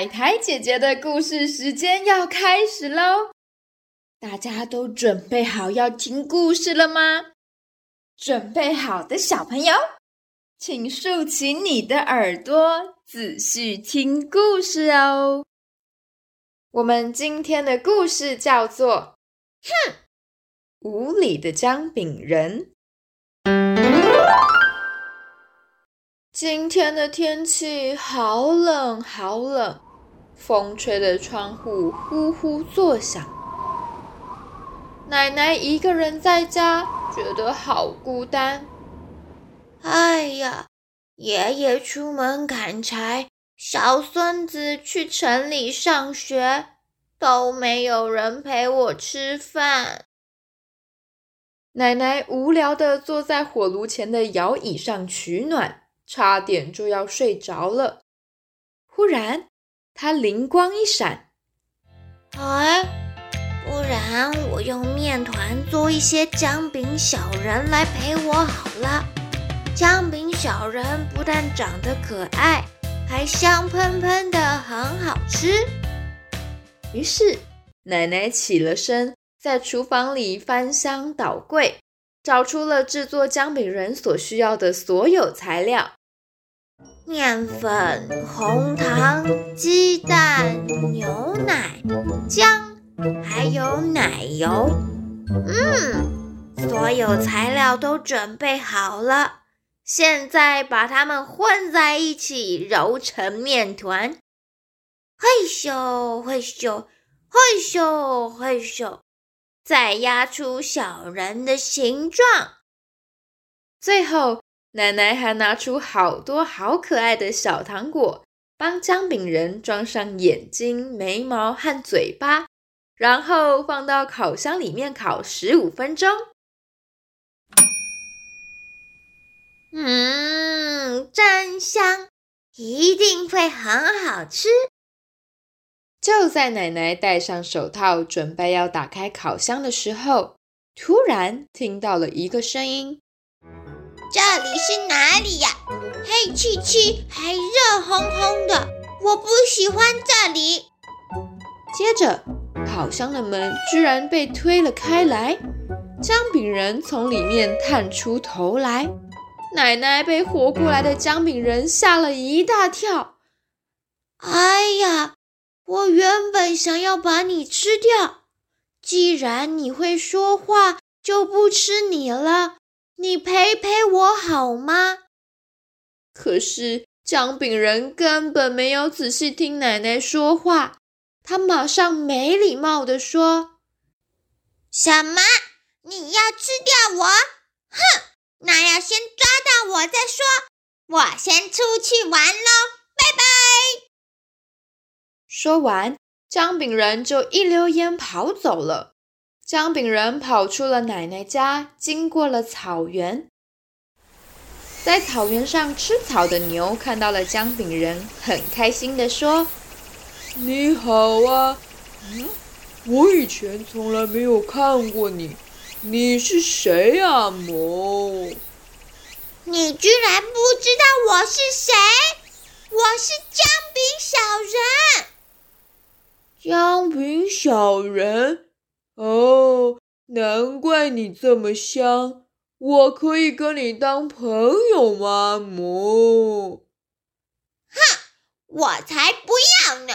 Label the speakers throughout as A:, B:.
A: 海苔姐姐的故事时间要开始喽！大家都准备好要听故事了吗？准备好的小朋友，请竖起你的耳朵，仔细听故事哦。我们今天的故事叫做《哼，无理的姜饼人》。今天的天气好冷，好冷，风吹的窗户呼呼作响。奶奶一个人在家，觉得好孤单。
B: 哎呀，爷爷出门砍柴，小孙子去城里上学，都没有人陪我吃饭。
A: 奶奶无聊的坐在火炉前的摇椅上取暖。差点就要睡着了，忽然他灵光一闪：“
B: 哎，不然我用面团做一些姜饼小人来陪我好了。姜饼小人不但长得可爱，还香喷喷的，很好吃。”
A: 于是奶奶起了身，在厨房里翻箱倒柜，找出了制作姜饼人所需要的所有材料。
B: 面粉、红糖、鸡蛋、牛奶、姜，还有奶油。嗯，所有材料都准备好了，现在把它们混在一起，揉成面团。嘿咻嘿咻嘿咻嘿咻，再压出小人的形状，
A: 最后。奶奶还拿出好多好可爱的小糖果，帮姜饼人装上眼睛、眉毛和嘴巴，然后放到烤箱里面烤十五分钟。
B: 嗯，真香，一定会很好吃。
A: 就在奶奶戴上手套准备要打开烤箱的时候，突然听到了一个声音。
B: 这里是哪里呀？黑漆漆，还热烘烘的，我不喜欢这里。
A: 接着，烤箱的门居然被推了开来，姜饼人从里面探出头来。奶奶被活过来的姜饼人吓了一大跳。
B: 哎呀，我原本想要把你吃掉，既然你会说话，就不吃你了。你陪陪我好吗？
A: 可是姜饼人根本没有仔细听奶奶说话，他马上没礼貌的说：“
B: 什么？你要吃掉我？哼！那要先抓到我再说。我先出去玩喽，拜拜。”
A: 说完，姜饼人就一溜烟跑走了。姜饼人跑出了奶奶家，经过了草原，在草原上吃草的牛看到了姜饼人，很开心地说：“
C: 你好啊，嗯，我以前从来没有看过你，你是谁啊，哞？
B: 你居然不知道我是谁？我是姜饼小人。
C: 姜饼小人。”哦，难怪你这么香！我可以跟你当朋友吗，母？
B: 哼，我才不要呢！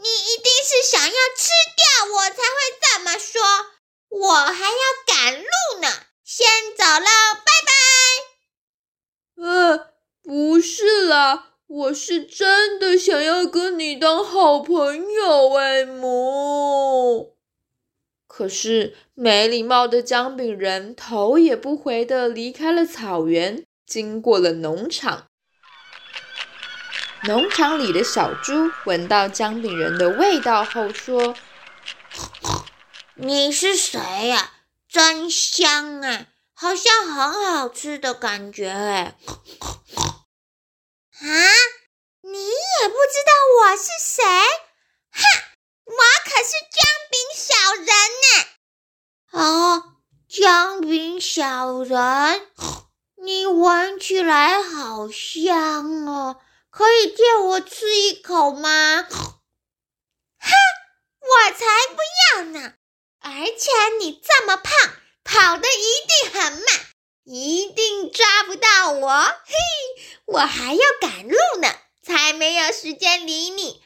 B: 你一定是想要吃掉我才会这么说。我还要赶路呢，先走了，拜
C: 拜。呃，不是啦，我是真的想要跟你当好朋友，哎，母。
A: 可是没礼貌的姜饼人头也不回的离开了草原，经过了农场。农场里的小猪闻到姜饼人的味道后说：“
B: 你是谁呀？真香啊，好像很好吃的感觉哎！啊，你也不知道我是谁？哼，我可是姜饼小人呢！”啊，姜饼小人，你闻起来好香哦，可以借我吃一口吗？哼我才不要呢！而且你这么胖，跑得一定很慢，一定抓不到我。嘿，我还要赶路呢，才没有时间理你。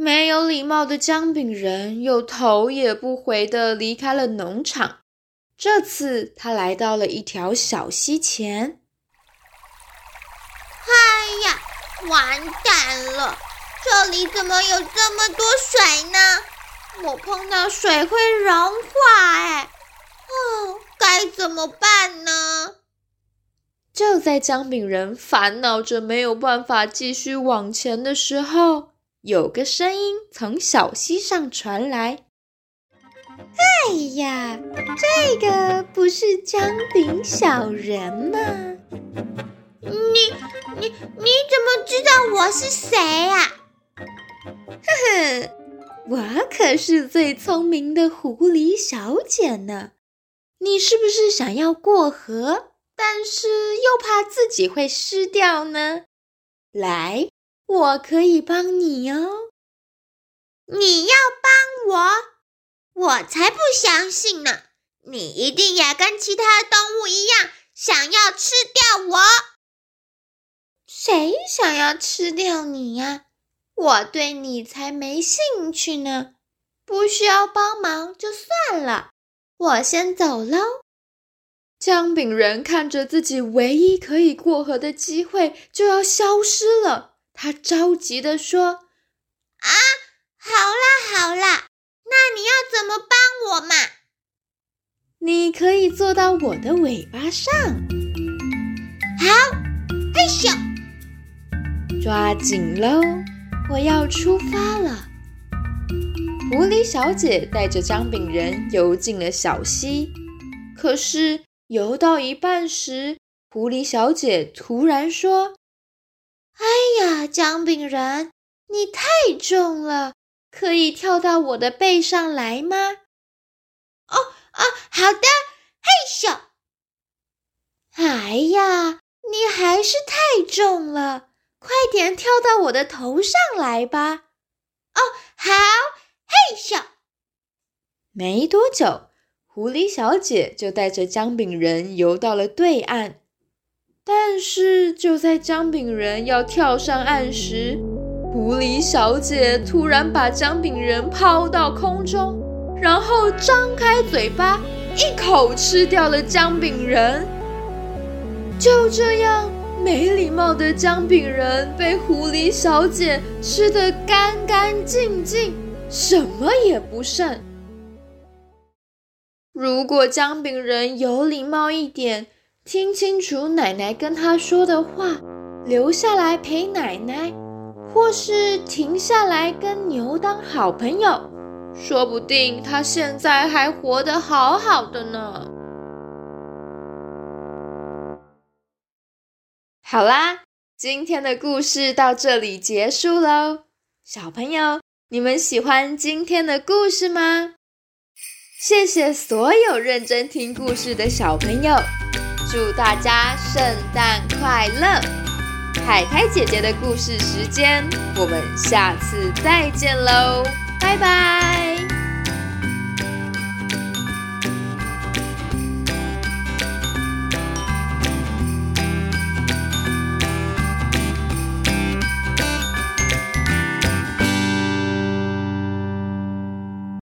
A: 没有礼貌的姜饼人又头也不回的离开了农场。这次他来到了一条小溪前。
B: 哎呀，完蛋了！这里怎么有这么多水呢？我碰到水会融化哎！哦，该怎么办呢？
A: 就在姜饼人烦恼着没有办法继续往前的时候，有个声音从小溪上传来：“
B: 哎呀，这个不是姜饼小人吗？你、你、你怎么知道我是谁呀？”
A: 呵呵，我可是最聪明的狐狸小姐呢。你是不是想要过河，但是又怕自己会湿掉呢？来，我可以帮你哦。
B: 你要帮我？我才不相信呢！你一定也跟其他动物一样，想要吃掉我。谁想要吃掉你呀？我对你才没兴趣呢，不需要帮忙就算了，我先走喽。
A: 姜饼人看着自己唯一可以过河的机会就要消失了，他着急地说：“
B: 啊，好啦好啦，那你要怎么帮我嘛？
A: 你可以坐到我的尾巴上。
B: 好，嘿咻，
A: 抓紧喽！”我要出发了。狐狸小姐带着姜饼人游进了小溪，可是游到一半时，狐狸小姐突然说：“
B: 哎呀，姜饼人，你太重了，可以跳到我的背上来吗？”“哦哦，好的。”嘿咻！哎呀，你还是太重了。快点跳到我的头上来吧！哦，好，嘿咻！
A: 没多久，狐狸小姐就带着姜饼人游到了对岸。但是就在姜饼人要跳上岸时，狐狸小姐突然把姜饼人抛到空中，然后张开嘴巴，一口吃掉了姜饼人。就这样。没礼貌的姜饼人被狐狸小姐吃得干干净净，什么也不剩。如果姜饼人有礼貌一点，听清楚奶奶跟他说的话，留下来陪奶奶，或是停下来跟牛当好朋友，说不定他现在还活得好好的呢。好啦，今天的故事到这里结束喽。小朋友，你们喜欢今天的故事吗？谢谢所有认真听故事的小朋友，祝大家圣诞快乐！海苔姐姐的故事时间，我们下次再见喽，